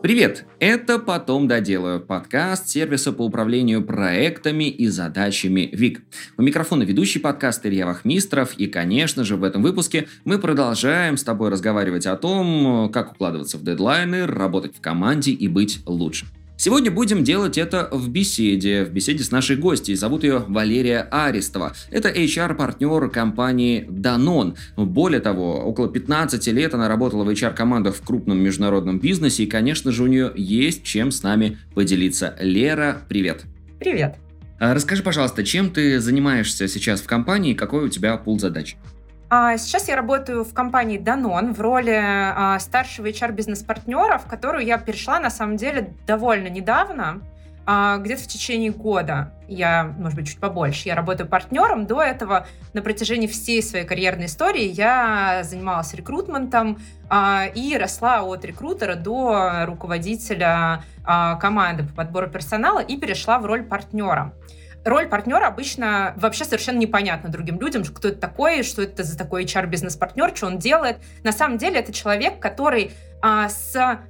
Привет! Это «Потом доделаю» – подкаст сервиса по управлению проектами и задачами ВИК. У микрофона ведущий подкаст Илья Вахмистров, и, конечно же, в этом выпуске мы продолжаем с тобой разговаривать о том, как укладываться в дедлайны, работать в команде и быть лучше. Сегодня будем делать это в беседе, в беседе с нашей гостьей. Зовут ее Валерия Арестова. Это HR-партнер компании Danone. Более того, около 15 лет она работала в HR-командах в крупном международном бизнесе, и, конечно же, у нее есть чем с нами поделиться. Лера, привет. Привет. А расскажи, пожалуйста, чем ты занимаешься сейчас в компании, какой у тебя пул задач? А, сейчас я работаю в компании Danone в роли а, старшего HR-бизнес-партнера, в которую я перешла, на самом деле, довольно недавно, а, где-то в течение года. Я, может быть, чуть побольше. Я работаю партнером. До этого на протяжении всей своей карьерной истории я занималась рекрутментом и росла от рекрутера до руководителя команды по подбору персонала и перешла в роль партнера роль партнера обычно вообще совершенно непонятна другим людям, кто это такой, что это за такой HR-бизнес-партнер, что он делает. На самом деле это человек, который а, с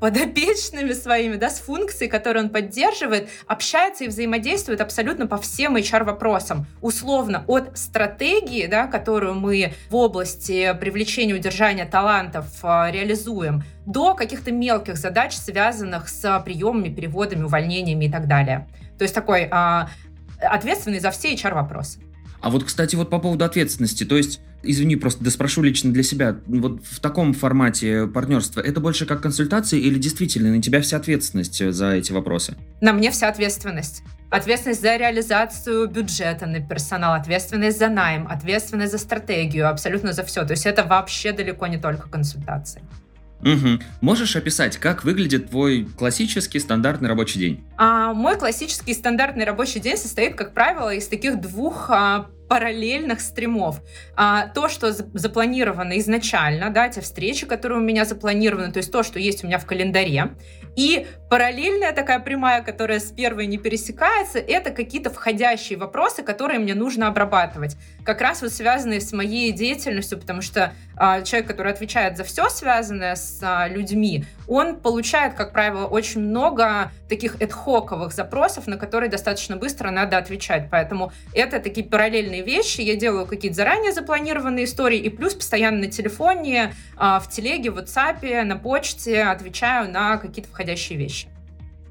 подопечными своими, да, с функцией, которые он поддерживает, общается и взаимодействует абсолютно по всем HR-вопросам. Условно, от стратегии, да, которую мы в области привлечения и удержания талантов э, реализуем, до каких-то мелких задач, связанных с приемами, переводами, увольнениями и так далее. То есть такой э, ответственный за все HR-вопросы. А вот, кстати, вот по поводу ответственности, то есть, извини, просто доспрошу лично для себя, вот в таком формате партнерства, это больше как консультации или действительно на тебя вся ответственность за эти вопросы? На мне вся ответственность. Ответственность за реализацию бюджета на персонал, ответственность за найм, ответственность за стратегию, абсолютно за все. То есть это вообще далеко не только консультации. Угу. Можешь описать, как выглядит твой классический стандартный рабочий день? А, мой классический стандартный рабочий день состоит, как правило, из таких двух а, параллельных стримов. А, то, что запланировано изначально, да, те встречи, которые у меня запланированы, то есть то, что есть у меня в календаре, и параллельная такая прямая, которая с первой не пересекается, это какие-то входящие вопросы, которые мне нужно обрабатывать. Как раз вот связанные с моей деятельностью, потому что человек, который отвечает за все связанное с а, людьми, он получает, как правило, очень много таких эдхоковых запросов, на которые достаточно быстро надо отвечать. Поэтому это такие параллельные вещи. Я делаю какие-то заранее запланированные истории, и плюс постоянно на телефоне, а, в телеге, в WhatsApp, на почте отвечаю на какие-то входящие вещи.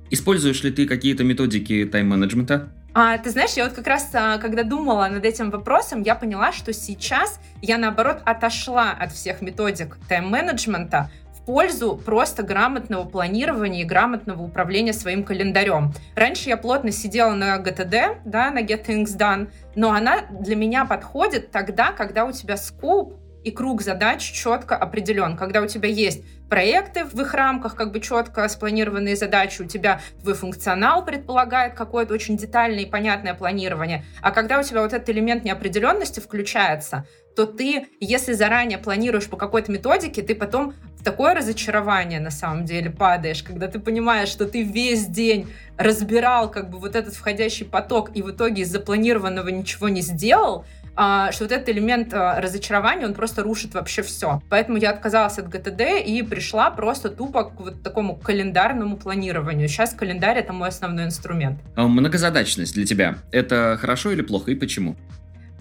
Используешь ли ты какие-то методики тайм-менеджмента? А, ты знаешь, я вот как раз, а, когда думала над этим вопросом, я поняла, что сейчас я, наоборот, отошла от всех методик тайм-менеджмента, пользу просто грамотного планирования и грамотного управления своим календарем. Раньше я плотно сидела на GTD, да, на Get Things Done, но она для меня подходит тогда, когда у тебя скоп и круг задач четко определен. Когда у тебя есть проекты в их рамках, как бы четко спланированные задачи, у тебя твой функционал предполагает какое-то очень детальное и понятное планирование. А когда у тебя вот этот элемент неопределенности включается, то ты, если заранее планируешь по какой-то методике, ты потом в такое разочарование на самом деле падаешь, когда ты понимаешь, что ты весь день разбирал как бы вот этот входящий поток и в итоге из запланированного ничего не сделал, что вот этот элемент а, разочарования, он просто рушит вообще все. Поэтому я отказалась от ГТД и пришла просто тупо к вот такому календарному планированию. Сейчас календарь — это мой основной инструмент. А многозадачность для тебя — это хорошо или плохо, и почему?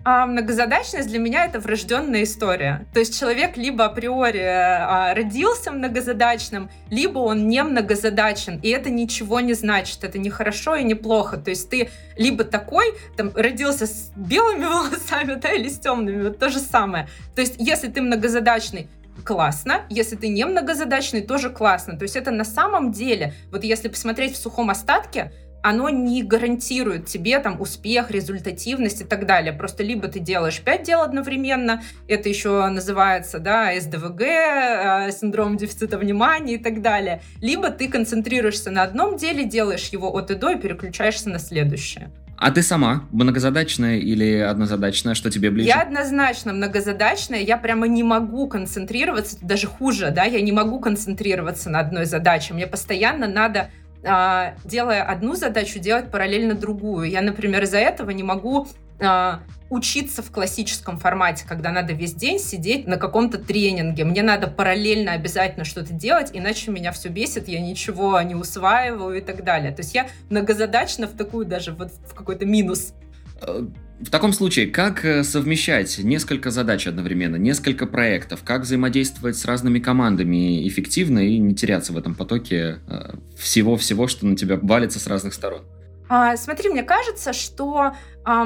А многозадачность для меня это врожденная история. То есть человек либо априори а, родился многозадачным, либо он не многозадачен. И это ничего не значит. Это не хорошо и не плохо. То есть ты либо такой, там, родился с белыми волосами, да, или с темными, вот то же самое. То есть если ты многозадачный, классно, если ты не многозадачный, тоже классно. То есть это на самом деле, вот если посмотреть в сухом остатке, оно не гарантирует тебе там успех, результативность и так далее. Просто либо ты делаешь пять дел одновременно, это еще называется, да, СДВГ, э, синдром дефицита внимания и так далее, либо ты концентрируешься на одном деле, делаешь его от и до и переключаешься на следующее. А ты сама многозадачная или однозадачная? Что тебе ближе? Я однозначно многозадачная. Я прямо не могу концентрироваться, даже хуже, да, я не могу концентрироваться на одной задаче. Мне постоянно надо делая одну задачу, делать параллельно другую. Я, например, из-за этого не могу э, учиться в классическом формате, когда надо весь день сидеть на каком-то тренинге. Мне надо параллельно обязательно что-то делать, иначе меня все бесит, я ничего не усваиваю и так далее. То есть я многозадачно в такую даже вот в какой-то минус. В таком случае, как э, совмещать несколько задач одновременно, несколько проектов, как взаимодействовать с разными командами эффективно и не теряться в этом потоке э, всего-всего, что на тебя валится с разных сторон? А, смотри, мне кажется, что а,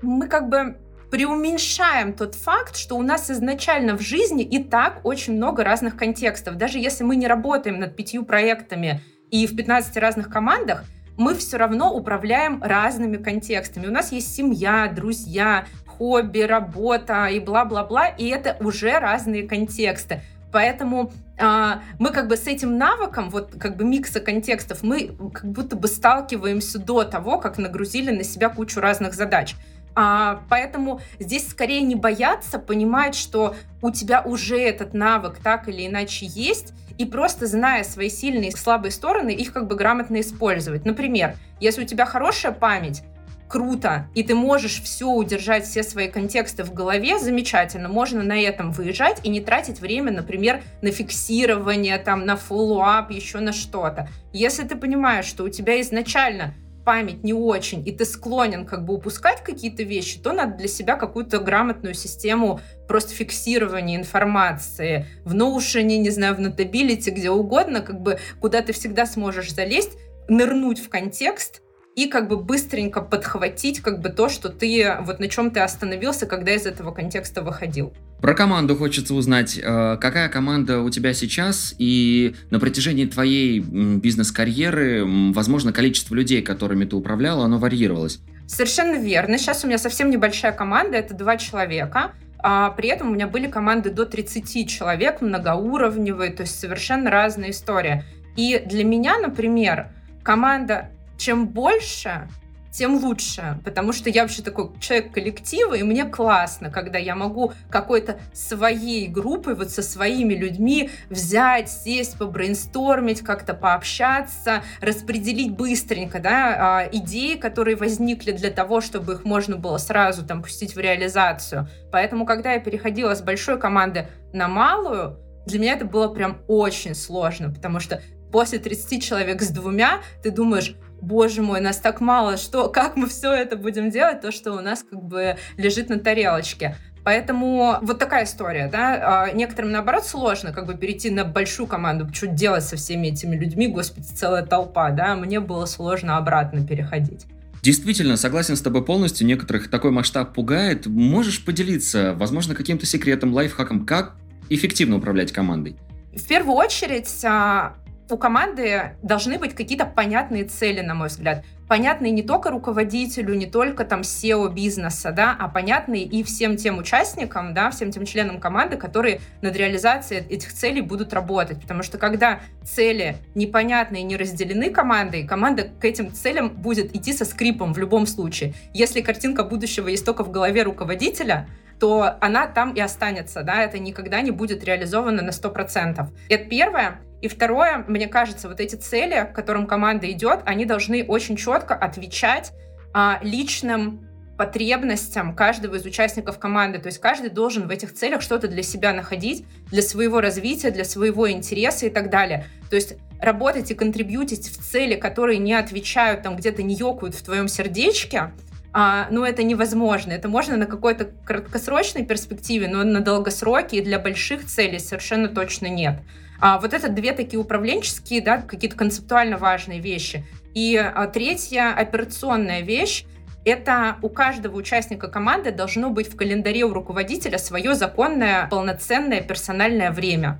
мы как бы преуменьшаем тот факт, что у нас изначально в жизни и так очень много разных контекстов. Даже если мы не работаем над пятью проектами и в 15 разных командах, мы все равно управляем разными контекстами. У нас есть семья, друзья, хобби, работа и бла-бла-бла, и это уже разные контексты. Поэтому а, мы как бы с этим навыком, вот как бы микса контекстов, мы как будто бы сталкиваемся до того, как нагрузили на себя кучу разных задач. А, поэтому здесь скорее не бояться, понимать, что у тебя уже этот навык так или иначе есть, и просто зная свои сильные и слабые стороны, их как бы грамотно использовать. Например, если у тебя хорошая память, круто, и ты можешь все удержать, все свои контексты в голове, замечательно, можно на этом выезжать и не тратить время, например, на фиксирование, там, на follow-up, еще на что-то. Если ты понимаешь, что у тебя изначально память не очень, и ты склонен как бы упускать какие-то вещи, то надо для себя какую-то грамотную систему просто фиксирования информации в Notion, не знаю, в Notability, где угодно, как бы куда ты всегда сможешь залезть, нырнуть в контекст, и как бы быстренько подхватить как бы то, что ты, вот на чем ты остановился, когда из этого контекста выходил. Про команду хочется узнать, э, какая команда у тебя сейчас, и на протяжении твоей бизнес-карьеры, возможно, количество людей, которыми ты управляла, оно варьировалось. Совершенно верно. Сейчас у меня совсем небольшая команда, это два человека. А при этом у меня были команды до 30 человек, многоуровневые, то есть совершенно разная история. И для меня, например, команда чем больше, тем лучше, потому что я вообще такой человек коллектива, и мне классно, когда я могу какой-то своей группой, вот со своими людьми взять, сесть, побрейнстормить, как-то пообщаться, распределить быстренько, да, а, идеи, которые возникли для того, чтобы их можно было сразу там пустить в реализацию. Поэтому, когда я переходила с большой команды на малую, для меня это было прям очень сложно, потому что после 30 человек с двумя ты думаешь, боже мой, нас так мало, что, как мы все это будем делать, то, что у нас как бы лежит на тарелочке. Поэтому вот такая история, да. А некоторым, наоборот, сложно как бы перейти на большую команду, что делать со всеми этими людьми, господи, целая толпа, да. Мне было сложно обратно переходить. Действительно, согласен с тобой полностью, некоторых такой масштаб пугает. Можешь поделиться, возможно, каким-то секретом, лайфхаком, как эффективно управлять командой? В первую очередь, а, у команды должны быть какие-то понятные цели, на мой взгляд. Понятные не только руководителю, не только там SEO бизнеса, да, а понятные и всем тем участникам, да, всем тем членам команды, которые над реализацией этих целей будут работать. Потому что когда цели непонятные, не разделены командой, команда к этим целям будет идти со скрипом в любом случае. Если картинка будущего есть только в голове руководителя, то она там и останется, да, это никогда не будет реализовано на 100%. Это первое. И второе, мне кажется, вот эти цели, к которым команда идет, они должны очень четко отвечать а, личным потребностям каждого из участников команды. То есть каждый должен в этих целях что-то для себя находить, для своего развития, для своего интереса и так далее. То есть работать и контрибьютить в цели, которые не отвечают, там где-то не ёкают в твоем сердечке, а, ну, это невозможно. Это можно на какой-то краткосрочной перспективе, но на долгосроке и для больших целей совершенно точно нет. А, вот это две такие управленческие, да, какие-то концептуально важные вещи. И а, третья операционная вещь это у каждого участника команды должно быть в календаре у руководителя свое законное, полноценное персональное время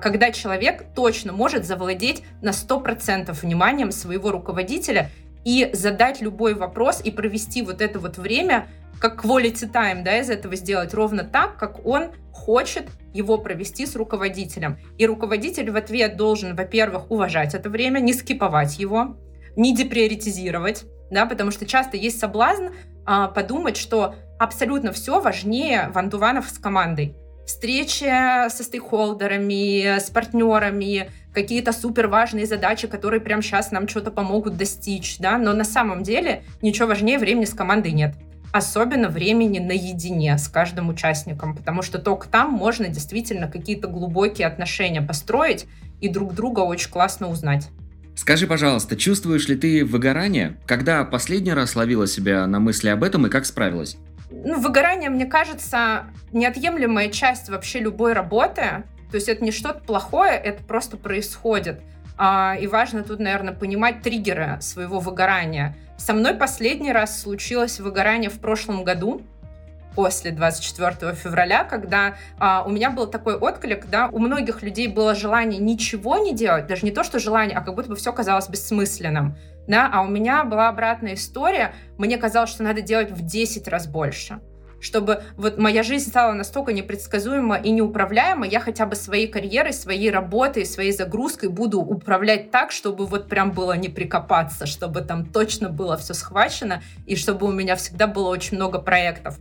когда человек точно может завладеть на 100% вниманием своего руководителя и задать любой вопрос и провести вот это вот время как quality time, да, из этого сделать ровно так, как он хочет его провести с руководителем. И руководитель в ответ должен, во-первых, уважать это время, не скиповать его, не деприоритизировать, да, потому что часто есть соблазн а, подумать, что абсолютно все важнее вантуванов с командой. Встречи со стейкхолдерами, с партнерами, какие-то супер важные задачи, которые прямо сейчас нам что-то помогут достичь, да, но на самом деле ничего важнее времени с командой нет. особенно времени наедине с каждым участником, потому что только там можно действительно какие-то глубокие отношения построить и друг друга очень классно узнать. Скажи, пожалуйста, чувствуешь ли ты выгорание? Когда последний раз ловила себя на мысли об этом и как справилась? Ну, выгорание, мне кажется, неотъемлемая часть вообще любой работы. То есть это не что-то плохое, это просто происходит. А, и важно тут, наверное, понимать триггеры своего выгорания. Со мной последний раз случилось выгорание в прошлом году, после 24 февраля, когда а, у меня был такой отклик, да, у многих людей было желание ничего не делать, даже не то, что желание, а как будто бы все казалось бессмысленным, да, а у меня была обратная история, мне казалось, что надо делать в 10 раз больше чтобы вот моя жизнь стала настолько непредсказуема и неуправляема, я хотя бы своей карьерой, своей работой, своей загрузкой буду управлять так, чтобы вот прям было не прикопаться, чтобы там точно было все схвачено, и чтобы у меня всегда было очень много проектов.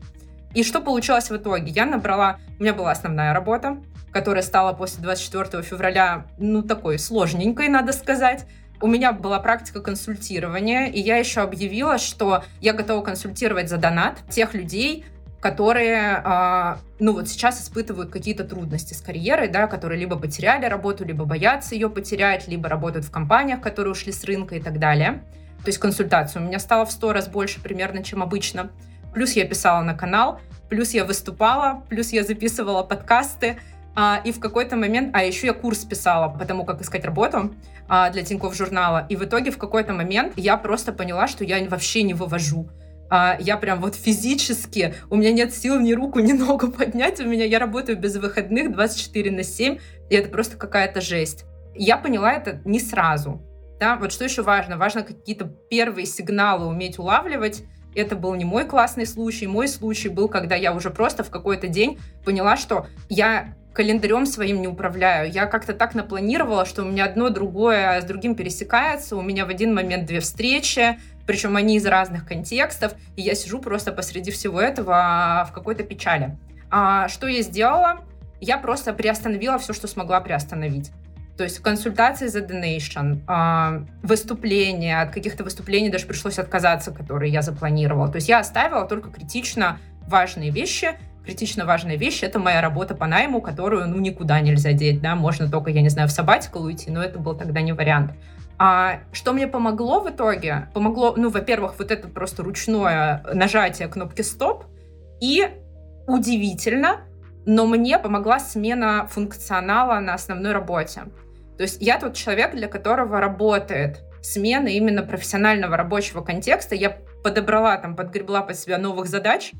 И что получилось в итоге? Я набрала... У меня была основная работа, которая стала после 24 февраля, ну, такой сложненькой, надо сказать. У меня была практика консультирования, и я еще объявила, что я готова консультировать за донат тех людей, которые, а, ну вот сейчас испытывают какие-то трудности с карьерой, да, которые либо потеряли работу, либо боятся ее потерять, либо работают в компаниях, которые ушли с рынка и так далее. То есть консультация у меня стала в сто раз больше примерно, чем обычно. Плюс я писала на канал, плюс я выступала, плюс я записывала подкасты, а, и в какой-то момент, а еще я курс писала по тому, как искать работу а, для Тинькофф журнала, и в итоге в какой-то момент я просто поняла, что я вообще не вывожу а, я прям вот физически, у меня нет сил ни руку, ни ногу поднять, у меня я работаю без выходных 24 на 7, и это просто какая-то жесть. Я поняла это не сразу. Да, вот что еще важно? Важно какие-то первые сигналы уметь улавливать. Это был не мой классный случай. Мой случай был, когда я уже просто в какой-то день поняла, что я календарем своим не управляю. Я как-то так напланировала, что у меня одно другое с другим пересекается. У меня в один момент две встречи, причем они из разных контекстов, и я сижу просто посреди всего этого а, в какой-то печали. А что я сделала? Я просто приостановила все, что смогла приостановить. То есть консультации за donation, э, выступления, от каких-то выступлений даже пришлось отказаться, которые я запланировала. То есть я оставила только критично важные вещи. Критично важная вещь — это моя работа по найму, которую, ну, никуда нельзя деть, да, можно только, я не знаю, в сабатикал уйти, но это был тогда не вариант. А что мне помогло в итоге? Помогло, ну, во-первых, вот это просто ручное нажатие кнопки стоп. И удивительно, но мне помогла смена функционала на основной работе. То есть я тот человек, для которого работает смена именно профессионального рабочего контекста. Я подобрала, там, подгребла под себя новых задач.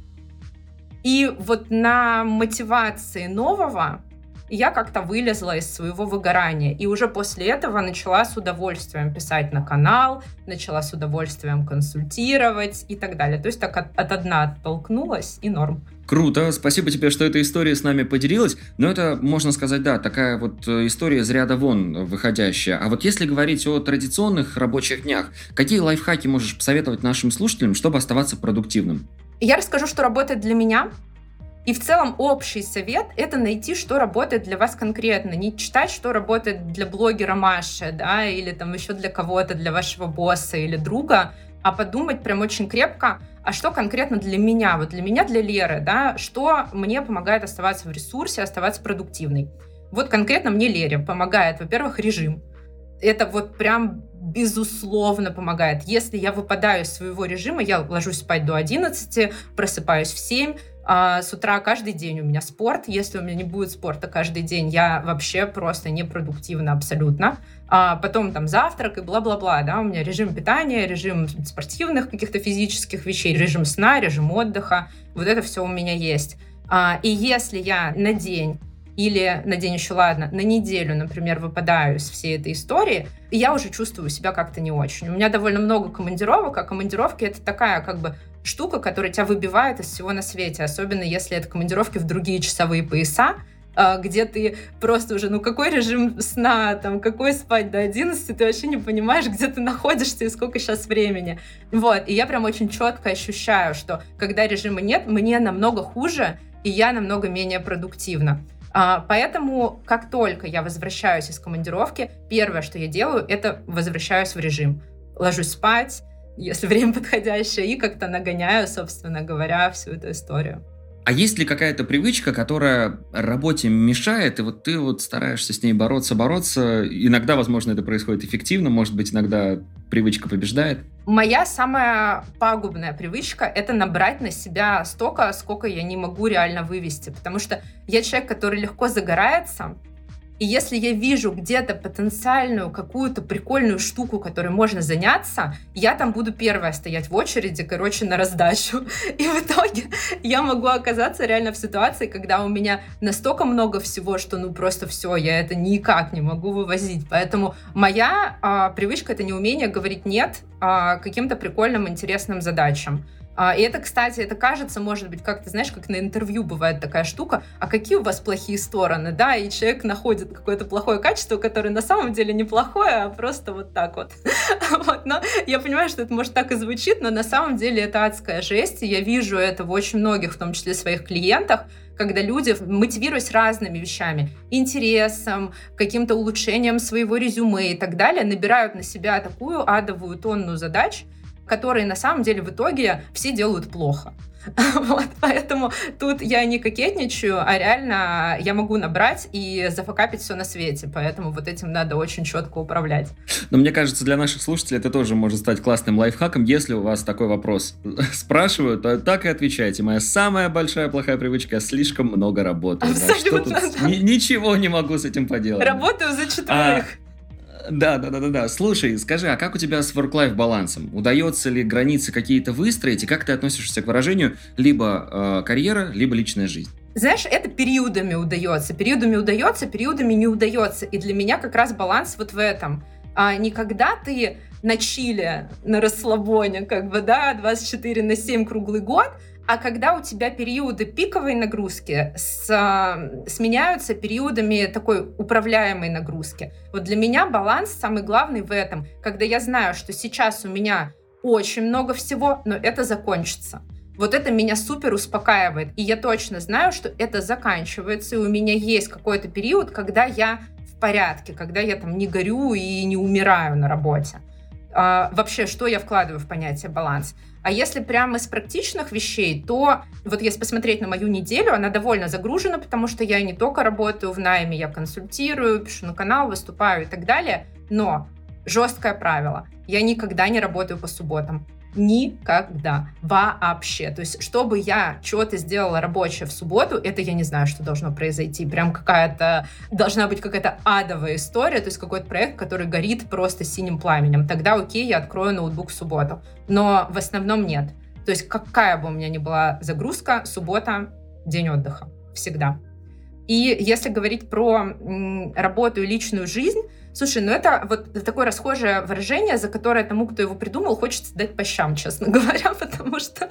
И вот на мотивации нового я как-то вылезла из своего выгорания. И уже после этого начала с удовольствием писать на канал, начала с удовольствием консультировать и так далее. То есть так от, от одна оттолкнулась и норм. Круто, спасибо тебе, что эта история с нами поделилась. Но это, можно сказать, да, такая вот э, история из ряда вон выходящая. А вот если говорить о традиционных рабочих днях, какие лайфхаки можешь посоветовать нашим слушателям, чтобы оставаться продуктивным? Я расскажу, что работает для меня, и в целом общий совет — это найти, что работает для вас конкретно. Не читать, что работает для блогера Маши, да, или там еще для кого-то, для вашего босса или друга, а подумать прям очень крепко, а что конкретно для меня, вот для меня, для Леры, да, что мне помогает оставаться в ресурсе, оставаться продуктивной. Вот конкретно мне Лере помогает, во-первых, режим. Это вот прям безусловно помогает. Если я выпадаю из своего режима, я ложусь спать до 11, просыпаюсь в 7, а с утра каждый день у меня спорт. Если у меня не будет спорта каждый день, я вообще просто непродуктивна абсолютно. А потом там завтрак и бла-бла-бла, да, у меня режим питания, режим спортивных каких-то физических вещей, режим сна, режим отдыха. Вот это все у меня есть. А, и если я на день или на день еще ладно, на неделю, например, выпадаю из всей этой истории, я уже чувствую себя как-то не очень. У меня довольно много командировок, а командировки это такая как бы штука, которая тебя выбивает из всего на свете, особенно если это командировки в другие часовые пояса, а, где ты просто уже, ну какой режим сна, там, какой спать до 11, ты вообще не понимаешь, где ты находишься и сколько сейчас времени. Вот, и я прям очень четко ощущаю, что когда режима нет, мне намного хуже, и я намного менее продуктивна. А, поэтому, как только я возвращаюсь из командировки, первое, что я делаю, это возвращаюсь в режим. Ложусь спать, если время подходящее, и как-то нагоняю, собственно говоря, всю эту историю. А есть ли какая-то привычка, которая работе мешает, и вот ты вот стараешься с ней бороться, бороться? Иногда, возможно, это происходит эффективно, может быть, иногда привычка побеждает? Моя самая пагубная привычка — это набрать на себя столько, сколько я не могу реально вывести. Потому что я человек, который легко загорается, и если я вижу где-то потенциальную какую-то прикольную штуку, которой можно заняться, я там буду первая стоять в очереди, короче, на раздачу. И в итоге я могу оказаться реально в ситуации, когда у меня настолько много всего, что ну просто все, я это никак не могу вывозить. Поэтому моя а, привычка это не умение говорить нет а, каким-то прикольным, интересным задачам. А, и это, кстати, это кажется, может быть, как ты знаешь, как на интервью бывает такая штука, а какие у вас плохие стороны, да, и человек находит какое-то плохое качество, которое на самом деле неплохое, а просто вот так вот. вот. Но я понимаю, что это может так и звучит, но на самом деле это адская жесть, и я вижу это в очень многих, в том числе своих клиентах, когда люди, мотивируясь разными вещами, интересом, каким-то улучшением своего резюме и так далее, набирают на себя такую адовую тонну задач, которые на самом деле в итоге все делают плохо. Вот, поэтому тут я не кокетничаю, а реально я могу набрать и зафакапить все на свете. Поэтому вот этим надо очень четко управлять. Но мне кажется, для наших слушателей это тоже может стать классным лайфхаком. Если у вас такой вопрос спрашивают, то так и отвечайте. Моя самая большая плохая привычка, я слишком много работаю. Абсолютно. Да, да. Ничего не могу с этим поделать. Работаю за четверых. А, да, да, да, да, да. Слушай, скажи, а как у тебя с work-life балансом? Удается ли границы какие-то выстроить, и как ты относишься к выражению либо э, карьера, либо личная жизнь? Знаешь, это периодами удается. Периодами удается, периодами не удается. И для меня как раз баланс вот в этом. А не когда ты на чиле, на расслабоне, как бы, да, 24 на 7 круглый год, а когда у тебя периоды пиковой нагрузки с, а, сменяются периодами такой управляемой нагрузки. Вот для меня баланс самый главный в этом, когда я знаю, что сейчас у меня очень много всего, но это закончится. Вот это меня супер успокаивает. И я точно знаю, что это заканчивается, и у меня есть какой-то период, когда я в порядке, когда я там не горю и не умираю на работе. А, вообще, что я вкладываю в понятие баланс? А если прямо из практичных вещей, то вот если посмотреть на мою неделю, она довольно загружена, потому что я не только работаю в найме, я консультирую, пишу на канал, выступаю и так далее. Но жесткое правило. Я никогда не работаю по субботам. Никогда. Вообще. То есть, чтобы я что-то сделала рабочее в субботу, это я не знаю, что должно произойти. Прям какая-то... Должна быть какая-то адовая история, то есть какой-то проект, который горит просто синим пламенем. Тогда окей, я открою ноутбук в субботу. Но в основном нет. То есть какая бы у меня ни была загрузка, суббота — день отдыха. Всегда. И если говорить про работу и личную жизнь, слушай, ну это вот такое расхожее выражение, за которое тому, кто его придумал, хочется дать по щам, честно говоря, потому что...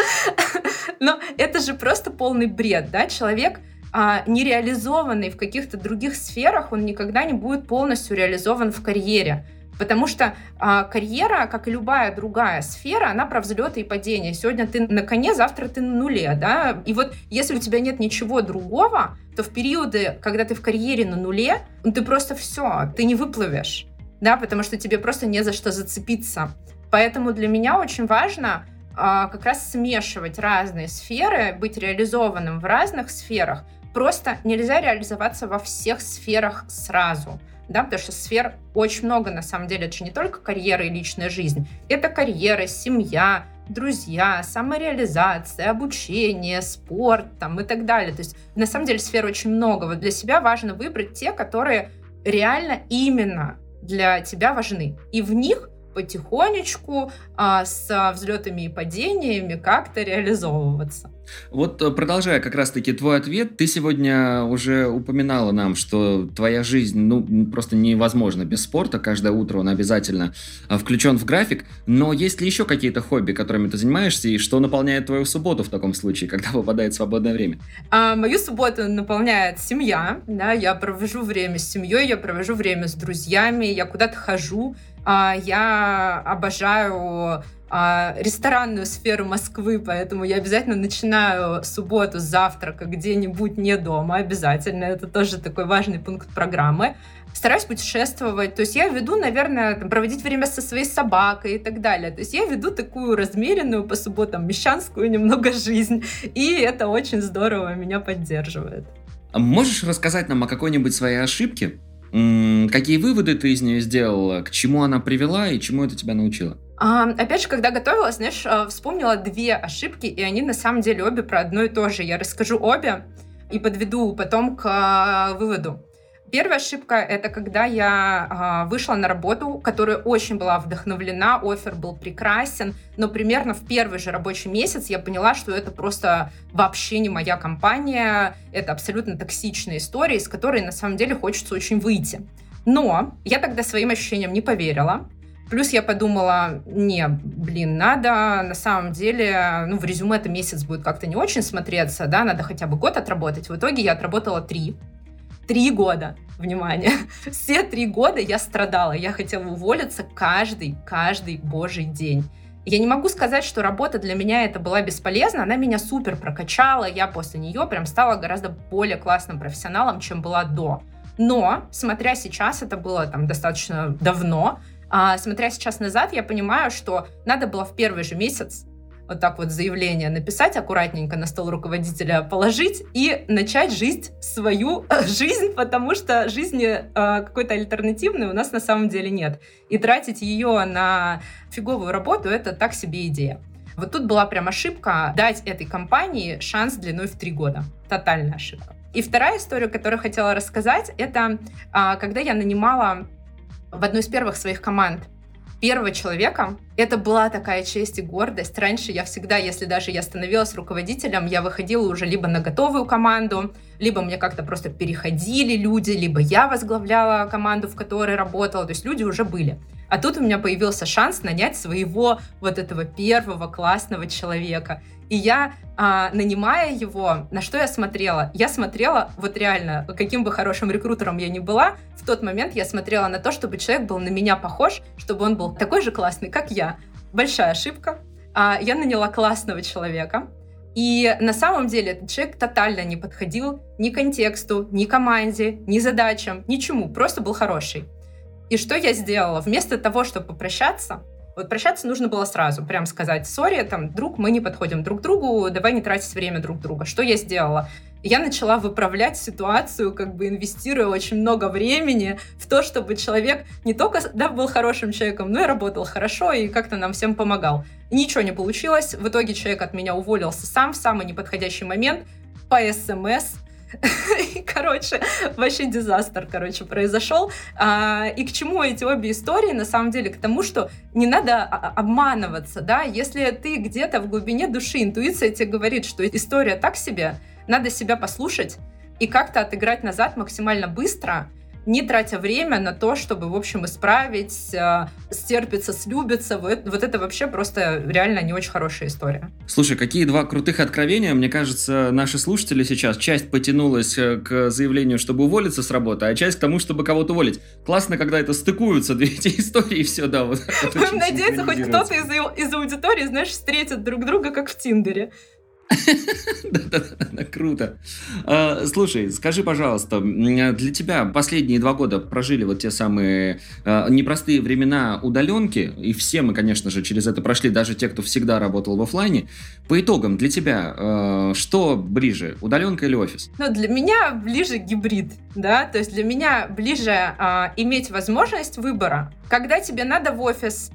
Но это же просто полный бред, да? Человек а, нереализованный в каких-то других сферах, он никогда не будет полностью реализован в карьере. Потому что а, карьера, как и любая другая сфера, она про взлеты и падения. Сегодня ты на коне, завтра ты на нуле, да. И вот если у тебя нет ничего другого, то в периоды, когда ты в карьере на нуле, ну, ты просто все, ты не выплывешь, да, потому что тебе просто не за что зацепиться. Поэтому для меня очень важно а, как раз смешивать разные сферы, быть реализованным в разных сферах. Просто нельзя реализоваться во всех сферах сразу да, потому что сфер очень много, на самом деле, это же не только карьера и личная жизнь, это карьера, семья, друзья, самореализация, обучение, спорт там, и так далее. То есть, на самом деле, сфер очень много. Вот для себя важно выбрать те, которые реально именно для тебя важны. И в них потихонечку а, с взлетами и падениями как-то реализовываться. Вот э, продолжая как раз-таки твой ответ, ты сегодня уже упоминала нам, что твоя жизнь ну, просто невозможна без спорта, каждое утро он обязательно а, включен в график, но есть ли еще какие-то хобби, которыми ты занимаешься, и что наполняет твою субботу в таком случае, когда выпадает свободное время? А, мою субботу наполняет семья, да, я провожу время с семьей, я провожу время с друзьями, я куда-то хожу, а, я обожаю а, ресторанную сферу Москвы, поэтому я обязательно начинаю субботу с завтрака где-нибудь не дома, обязательно. Это тоже такой важный пункт программы. стараюсь путешествовать, то есть я веду, наверное, там, проводить время со своей собакой и так далее. То есть я веду такую размеренную по субботам мещанскую немного жизнь, и это очень здорово меня поддерживает. А можешь рассказать нам о какой-нибудь своей ошибке? Какие выводы ты из нее сделала, к чему она привела и чему это тебя научило? А, опять же, когда готовилась, знаешь, а, вспомнила две ошибки, и они на самом деле обе про одно и то же. Я расскажу обе и подведу потом к а, выводу. Первая ошибка — это когда я э, вышла на работу, которая очень была вдохновлена, офер был прекрасен, но примерно в первый же рабочий месяц я поняла, что это просто вообще не моя компания, это абсолютно токсичная история, из которой на самом деле хочется очень выйти. Но я тогда своим ощущениям не поверила, Плюс я подумала, не, блин, надо на самом деле, ну, в резюме это месяц будет как-то не очень смотреться, да, надо хотя бы год отработать. В итоге я отработала три. Три года, внимание, все три года я страдала, я хотела уволиться каждый, каждый божий день. Я не могу сказать, что работа для меня это была бесполезна, она меня супер прокачала, я после нее прям стала гораздо более классным профессионалом, чем была до. Но, смотря сейчас, это было там достаточно давно, а, смотря сейчас назад, я понимаю, что надо было в первый же месяц вот так вот заявление написать, аккуратненько на стол руководителя положить и начать жить свою жизнь, потому что жизни э, какой-то альтернативной у нас на самом деле нет. И тратить ее на фиговую работу — это так себе идея. Вот тут была прям ошибка дать этой компании шанс длиной в три года. Тотальная ошибка. И вторая история, которую хотела рассказать, это а, когда я нанимала в одну из первых своих команд первого человека. Это была такая честь и гордость. Раньше я всегда, если даже я становилась руководителем, я выходила уже либо на готовую команду, либо мне как-то просто переходили люди, либо я возглавляла команду, в которой работала. То есть люди уже были. А тут у меня появился шанс нанять своего вот этого первого классного человека. И я, а, нанимая его, на что я смотрела? Я смотрела, вот реально, каким бы хорошим рекрутером я ни была, в тот момент я смотрела на то, чтобы человек был на меня похож, чтобы он был такой же классный, как я. Большая ошибка. А, я наняла классного человека, и на самом деле этот человек тотально не подходил ни контексту, ни команде, ни задачам, ничему, просто был хороший. И что я сделала? Вместо того, чтобы попрощаться, вот прощаться нужно было сразу, прям сказать, сори, там, друг, мы не подходим друг к другу, давай не тратить время друг друга. Что я сделала? Я начала выправлять ситуацию, как бы инвестируя очень много времени в то, чтобы человек не только да, был хорошим человеком, но и работал хорошо и как-то нам всем помогал. Ничего не получилось. В итоге человек от меня уволился сам в самый неподходящий момент по СМС Короче, вообще дизастер, короче, произошел. А, и к чему эти обе истории? На самом деле, к тому, что не надо обманываться, да, если ты где-то в глубине души, интуиция тебе говорит, что история так себе, надо себя послушать и как-то отыграть назад максимально быстро, не тратя время на то, чтобы, в общем, исправить, э, стерпиться, слюбиться. Вот, вот это вообще просто реально не очень хорошая история. Слушай, какие два крутых откровения. Мне кажется, наши слушатели сейчас, часть потянулась э, к заявлению, чтобы уволиться с работы, а часть к тому, чтобы кого-то уволить. Классно, когда это стыкуются, две эти истории, и все, да. Вот, Будем надеяться, хоть кто-то из, из аудитории, знаешь, встретит друг друга, как в Тиндере. Да-да-да, круто. А, слушай, скажи, пожалуйста, для тебя последние два года прожили вот те самые а, непростые времена удаленки, и все мы, конечно же, через это прошли, даже те, кто всегда работал в офлайне. По итогам, для тебя а, что ближе, удаленка или офис? Ну, для меня ближе гибрид, да, то есть для меня ближе иметь возможность выбора. Когда тебе надо в офис,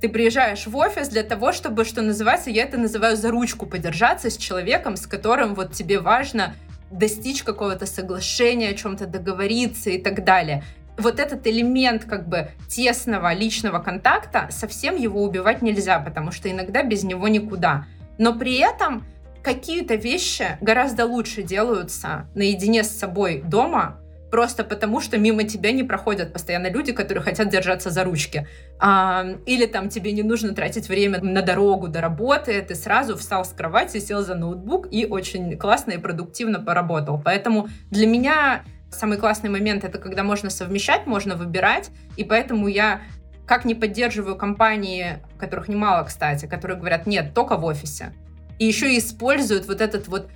ты приезжаешь в офис для того, чтобы, что называется, я это называю за ручку подержаться с человеком, с которым вот тебе важно достичь какого-то соглашения, о чем-то договориться и так далее. Вот этот элемент как бы тесного личного контакта, совсем его убивать нельзя, потому что иногда без него никуда. Но при этом какие-то вещи гораздо лучше делаются наедине с собой дома, просто потому, что мимо тебя не проходят постоянно люди, которые хотят держаться за ручки. А, или там тебе не нужно тратить время на дорогу до работы, ты сразу встал с кровати, сел за ноутбук и очень классно и продуктивно поработал. Поэтому для меня самый классный момент это когда можно совмещать, можно выбирать, и поэтому я как не поддерживаю компании, которых немало, кстати, которые говорят, нет, только в офисе. И еще используют вот этот вот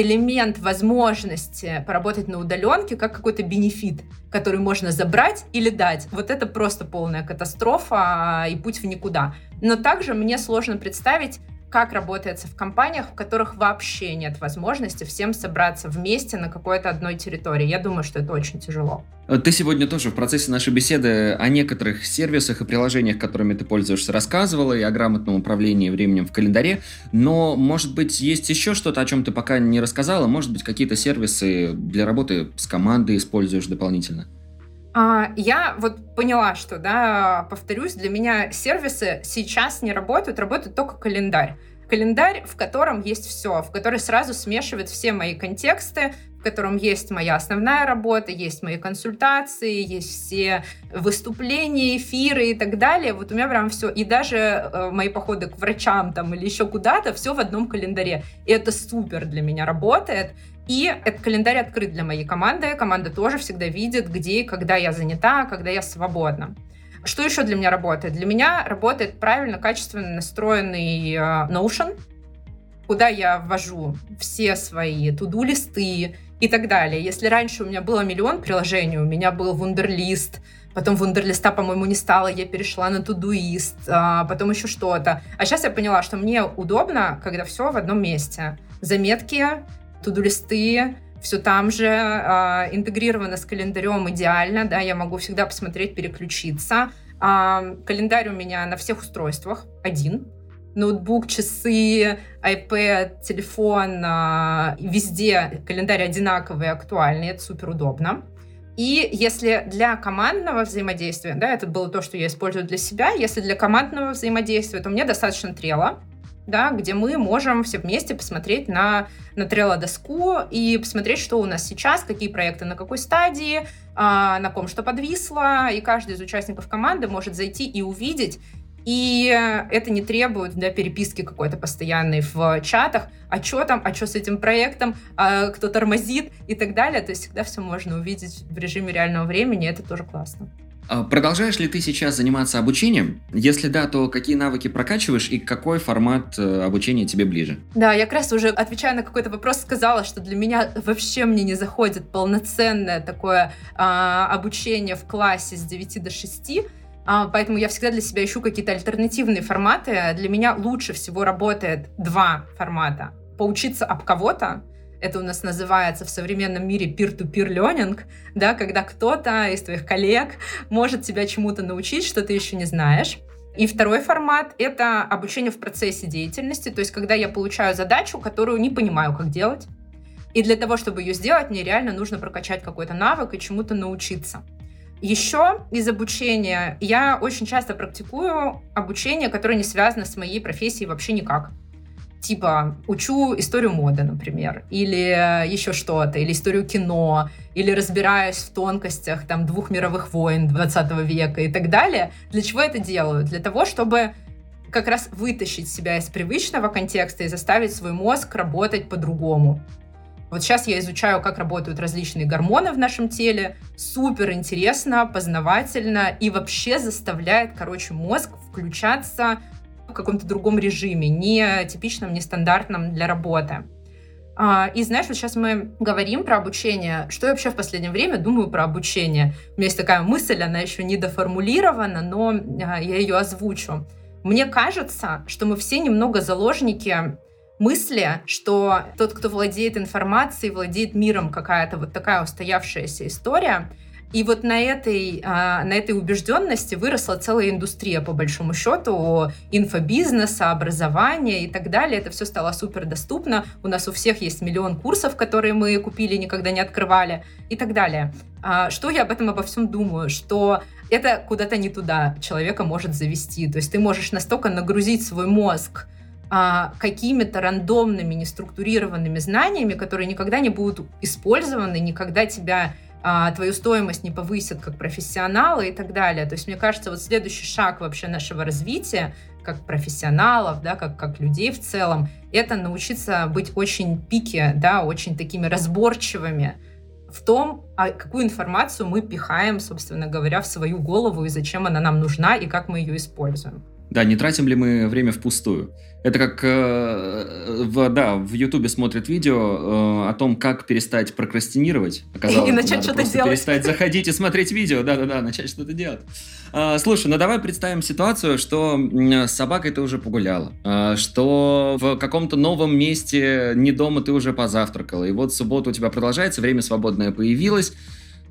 элемент возможности поработать на удаленке как какой-то бенефит, который можно забрать или дать. Вот это просто полная катастрофа и путь в никуда. Но также мне сложно представить как работается в компаниях, в которых вообще нет возможности всем собраться вместе на какой-то одной территории. Я думаю, что это очень тяжело. Ты сегодня тоже в процессе нашей беседы о некоторых сервисах и приложениях, которыми ты пользуешься, рассказывала, и о грамотном управлении временем в календаре. Но, может быть, есть еще что-то, о чем ты пока не рассказала? Может быть, какие-то сервисы для работы с командой используешь дополнительно? А, я вот поняла, что, да, повторюсь, для меня сервисы сейчас не работают, работает только календарь. Календарь, в котором есть все, в который сразу смешивает все мои контексты, в котором есть моя основная работа, есть мои консультации, есть все выступления, эфиры и так далее. Вот у меня прям все. И даже э, мои походы к врачам там или еще куда-то, все в одном календаре. И это супер для меня работает. И этот календарь открыт для моей команды. Команда тоже всегда видит, где и когда я занята, когда я свободна. Что еще для меня работает? Для меня работает правильно, качественно настроенный э, Notion, куда я ввожу все свои туду-листы и так далее. Если раньше у меня было миллион приложений, у меня был Wunderlist, потом Wunderlist, по-моему, не стало, я перешла на Todoist, а потом еще что-то. А сейчас я поняла, что мне удобно, когда все в одном месте. Заметки, туду-листы, все там же, э, интегрировано с календарем идеально, да, я могу всегда посмотреть, переключиться. Э, календарь у меня на всех устройствах один, ноутбук, часы, iPad, телефон, э, везде календарь одинаковый, актуальный, это супер удобно. И если для командного взаимодействия, да, это было то, что я использую для себя, если для командного взаимодействия, то мне достаточно трела, да, где мы можем все вместе посмотреть на, на Trello-доску и посмотреть, что у нас сейчас, какие проекты на какой стадии, а, на ком что подвисло, и каждый из участников команды может зайти и увидеть, и это не требует да, переписки какой-то постоянной в чатах, а что там, а что с этим проектом, а кто тормозит и так далее. То есть всегда все можно увидеть в режиме реального времени, это тоже классно. А продолжаешь ли ты сейчас заниматься обучением? Если да, то какие навыки прокачиваешь и какой формат э, обучения тебе ближе? Да, я как раз уже отвечая на какой-то вопрос сказала, что для меня вообще мне не заходит полноценное такое а, обучение в классе с 9 до 6, а, поэтому я всегда для себя ищу какие-то альтернативные форматы. Для меня лучше всего работает два формата. Поучиться об кого-то, это у нас называется в современном мире peer-to-peer learning, да, когда кто-то из твоих коллег может тебя чему-то научить, что ты еще не знаешь. И второй формат — это обучение в процессе деятельности, то есть когда я получаю задачу, которую не понимаю, как делать, и для того, чтобы ее сделать, мне реально нужно прокачать какой-то навык и чему-то научиться. Еще из обучения я очень часто практикую обучение, которое не связано с моей профессией вообще никак типа учу историю моды, например, или еще что-то, или историю кино, или разбираюсь в тонкостях там двух мировых войн 20 века и так далее. Для чего это делаю? Для того, чтобы как раз вытащить себя из привычного контекста и заставить свой мозг работать по-другому. Вот сейчас я изучаю, как работают различные гормоны в нашем теле. Супер интересно, познавательно и вообще заставляет, короче, мозг включаться каком-то другом режиме, не типичном, не стандартном для работы. А, и знаешь, вот сейчас мы говорим про обучение. Что я вообще в последнее время думаю про обучение? У меня есть такая мысль, она еще не доформулирована, но а, я ее озвучу. Мне кажется, что мы все немного заложники мысли, что тот, кто владеет информацией, владеет миром, какая-то вот такая устоявшаяся история — и вот на этой, а, на этой убежденности выросла целая индустрия, по большому счету, инфобизнеса, образования и так далее. Это все стало супер доступно. У нас у всех есть миллион курсов, которые мы купили, никогда не открывали и так далее. А, что я об этом обо всем думаю? Что это куда-то не туда человека может завести. То есть ты можешь настолько нагрузить свой мозг, а, какими-то рандомными, неструктурированными знаниями, которые никогда не будут использованы, никогда тебя а, твою стоимость не повысят как профессионала и так далее. То есть, мне кажется, вот следующий шаг вообще нашего развития как профессионалов, да, как, как людей в целом, это научиться быть очень пике, да, очень такими разборчивыми в том, а какую информацию мы пихаем, собственно говоря, в свою голову и зачем она нам нужна и как мы ее используем. Да, не тратим ли мы время впустую? Это как, э, в, да, в Ютубе смотрят видео э, о том, как перестать прокрастинировать. Оказалось, и начать что-то делать. перестать заходить и смотреть видео, да-да-да, начать что-то делать. Э, слушай, ну давай представим ситуацию, что с собакой ты уже погуляла, э, что в каком-то новом месте, не дома, ты уже позавтракала, и вот суббота у тебя продолжается, время свободное появилось.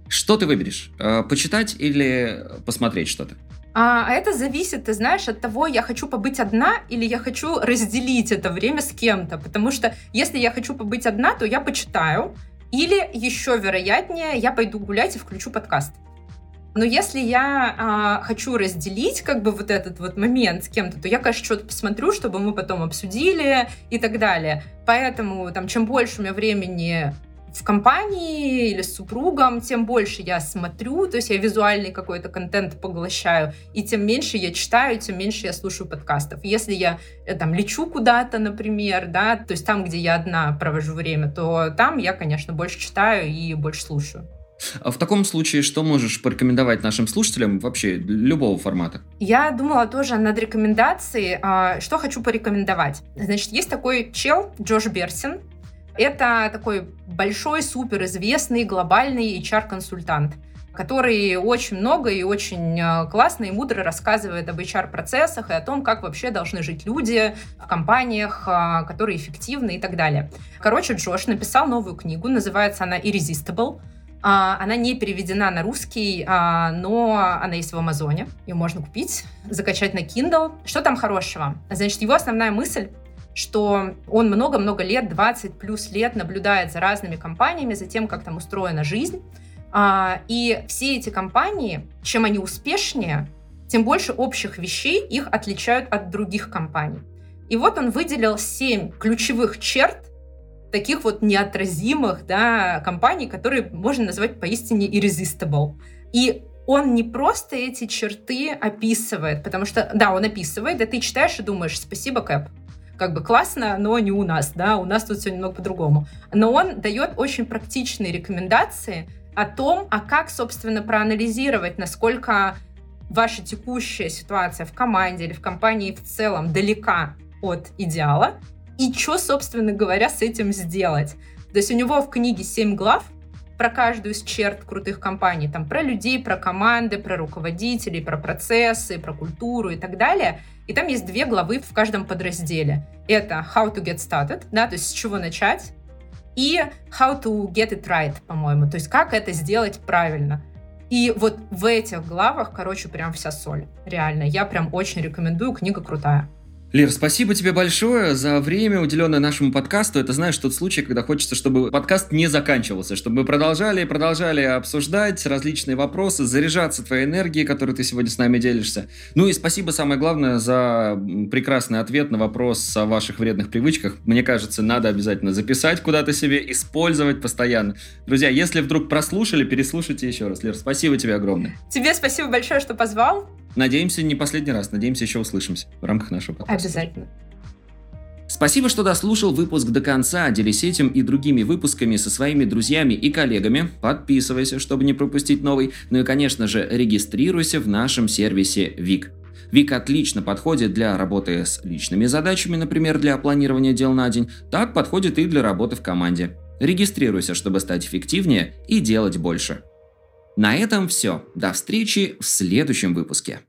Что ты выберешь? Э, почитать или посмотреть что-то? А, а это зависит, ты знаешь, от того, я хочу побыть одна или я хочу разделить это время с кем-то. Потому что если я хочу побыть одна, то я почитаю. Или еще вероятнее, я пойду гулять и включу подкаст. Но если я а, хочу разделить как бы вот этот вот момент с кем-то, то я, конечно, что-то посмотрю, чтобы мы потом обсудили и так далее. Поэтому там, чем больше у меня времени в компании или с супругом, тем больше я смотрю, то есть я визуальный какой-то контент поглощаю, и тем меньше я читаю, тем меньше я слушаю подкастов. Если я э, там лечу куда-то, например, да, то есть там, где я одна провожу время, то там я, конечно, больше читаю и больше слушаю. А в таком случае, что можешь порекомендовать нашим слушателям вообще любого формата? Я думала тоже над рекомендацией. А, что хочу порекомендовать? Значит, есть такой чел Джош Берсин. Это такой большой, суперизвестный глобальный HR-консультант который очень много и очень э, классно и мудро рассказывает об HR-процессах и о том, как вообще должны жить люди в компаниях, э, которые эффективны и так далее. Короче, Джош написал новую книгу, называется она «Irresistible». А, она не переведена на русский, а, но она есть в Амазоне. Ее можно купить, закачать на Kindle. Что там хорошего? Значит, его основная мысль что он много-много лет, 20 плюс лет наблюдает за разными компаниями, за тем, как там устроена жизнь. А, и все эти компании, чем они успешнее, тем больше общих вещей их отличают от других компаний. И вот он выделил семь ключевых черт таких вот неотразимых да, компаний, которые можно назвать поистине irresistible. И он не просто эти черты описывает, потому что, да, он описывает, и ты читаешь и думаешь, спасибо, Кэп, как бы классно, но не у нас, да, у нас тут все немного по-другому. Но он дает очень практичные рекомендации о том, а как, собственно, проанализировать, насколько ваша текущая ситуация в команде или в компании в целом далека от идеала, и что, собственно говоря, с этим сделать. То есть у него в книге 7 глав, про каждую из черт крутых компаний, там про людей, про команды, про руководителей, про процессы, про культуру и так далее. И там есть две главы в каждом подразделе. Это How to get started, да, то есть с чего начать, и How to get it right, по-моему, то есть как это сделать правильно. И вот в этих главах, короче, прям вся соль. Реально, я прям очень рекомендую, книга крутая. Лер, спасибо тебе большое за время, уделенное нашему подкасту. Это, знаешь, тот случай, когда хочется, чтобы подкаст не заканчивался, чтобы мы продолжали и продолжали обсуждать различные вопросы, заряжаться твоей энергией, которой ты сегодня с нами делишься. Ну и спасибо, самое главное, за прекрасный ответ на вопрос о ваших вредных привычках. Мне кажется, надо обязательно записать куда-то себе, использовать постоянно. Друзья, если вдруг прослушали, переслушайте еще раз. Лер, спасибо тебе огромное. Тебе спасибо большое, что позвал. Надеемся, не последний раз. Надеемся, еще услышимся в рамках нашего подкаста. Обязательно. Спасибо, что дослушал выпуск до конца. Делись этим и другими выпусками со своими друзьями и коллегами. Подписывайся, чтобы не пропустить новый. Ну и, конечно же, регистрируйся в нашем сервисе ВИК. ВИК отлично подходит для работы с личными задачами, например, для планирования дел на день. Так подходит и для работы в команде. Регистрируйся, чтобы стать эффективнее и делать больше. На этом все. До встречи в следующем выпуске.